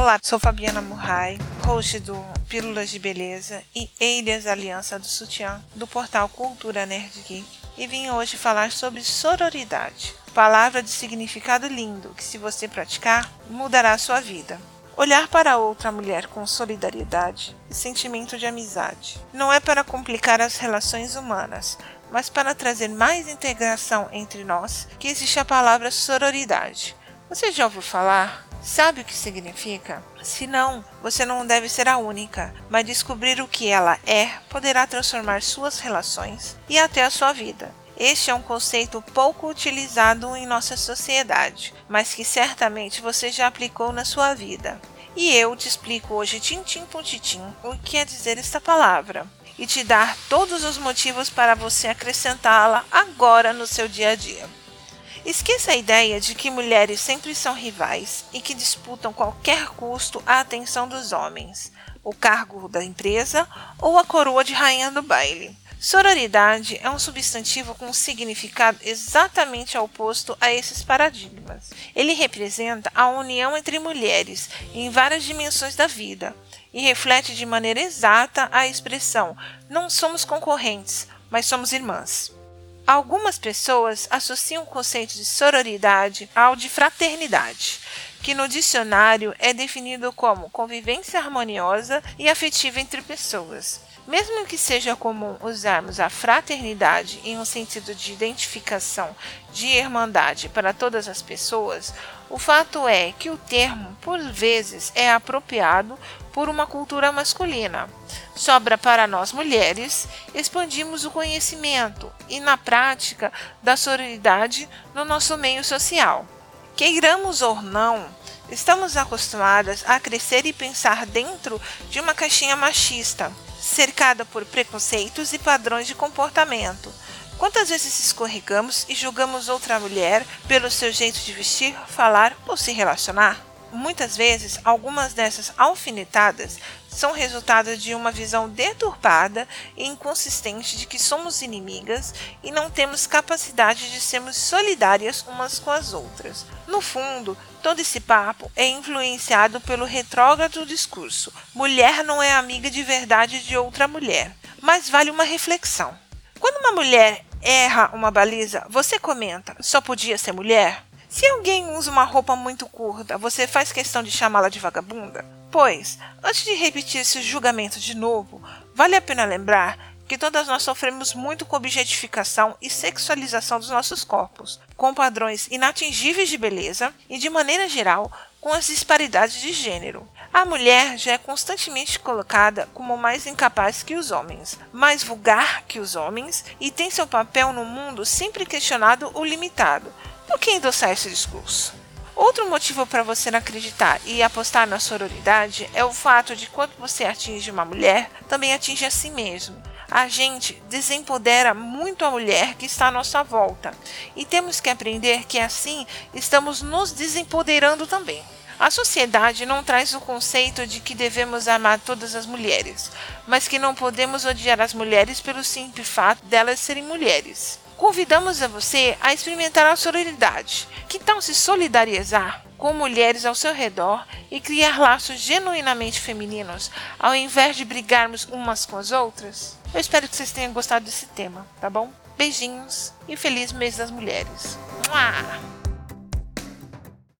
Olá, sou Fabiana Murray, host do Pílulas de Beleza e Eiras Aliança do Sutiã, do portal Cultura Nerd Geek, e vim hoje falar sobre sororidade, palavra de significado lindo que, se você praticar, mudará a sua vida. Olhar para outra mulher com solidariedade e sentimento de amizade não é para complicar as relações humanas, mas para trazer mais integração entre nós que existe a palavra sororidade. Você já ouviu falar? Sabe o que significa? Se não, você não deve ser a única, mas descobrir o que ela é poderá transformar suas relações e até a sua vida. Este é um conceito pouco utilizado em nossa sociedade, mas que certamente você já aplicou na sua vida. E eu te explico hoje, tintim por tintim, o que quer dizer esta palavra e te dar todos os motivos para você acrescentá-la agora no seu dia a dia. Esqueça a ideia de que mulheres sempre são rivais e que disputam qualquer custo a atenção dos homens, o cargo da empresa ou a coroa de rainha do baile. Sororidade é um substantivo com um significado exatamente oposto a esses paradigmas. Ele representa a união entre mulheres em várias dimensões da vida e reflete de maneira exata a expressão: não somos concorrentes, mas somos irmãs. Algumas pessoas associam o conceito de sororidade ao de fraternidade, que no dicionário é definido como convivência harmoniosa e afetiva entre pessoas. Mesmo que seja comum usarmos a fraternidade em um sentido de identificação de irmandade para todas as pessoas, o fato é que o termo, por vezes, é apropriado por uma cultura masculina. Sobra para nós mulheres expandimos o conhecimento e, na prática, da sororidade no nosso meio social. Queiramos ou não, estamos acostumadas a crescer e pensar dentro de uma caixinha machista cercada por preconceitos e padrões de comportamento. Quantas vezes escorregamos e julgamos outra mulher pelo seu jeito de vestir, falar ou se relacionar? Muitas vezes, algumas dessas alfinetadas são resultado de uma visão deturpada e inconsistente de que somos inimigas e não temos capacidade de sermos solidárias umas com as outras. No fundo, todo esse papo é influenciado pelo retrógrado discurso: mulher não é amiga de verdade de outra mulher. Mas vale uma reflexão. Quando uma mulher erra uma baliza, você comenta: só podia ser mulher? Se alguém usa uma roupa muito curta, você faz questão de chamá-la de vagabunda? Pois, antes de repetir esse julgamento de novo, vale a pena lembrar que todas nós sofremos muito com objetificação e sexualização dos nossos corpos, com padrões inatingíveis de beleza e, de maneira geral, com as disparidades de gênero. A mulher já é constantemente colocada como mais incapaz que os homens, mais vulgar que os homens e tem seu papel no mundo sempre questionado ou limitado, por que endossar esse discurso? Outro motivo para você não acreditar e apostar na sororidade é o fato de quando você atinge uma mulher, também atinge a si mesmo. A gente desempodera muito a mulher que está à nossa volta e temos que aprender que assim estamos nos desempoderando também. A sociedade não traz o conceito de que devemos amar todas as mulheres, mas que não podemos odiar as mulheres pelo simples fato delas serem mulheres. Convidamos a você a experimentar a sororidade. Que tal se solidarizar com mulheres ao seu redor e criar laços genuinamente femininos, ao invés de brigarmos umas com as outras? Eu espero que vocês tenham gostado desse tema, tá bom? Beijinhos e feliz mês das mulheres. Mua!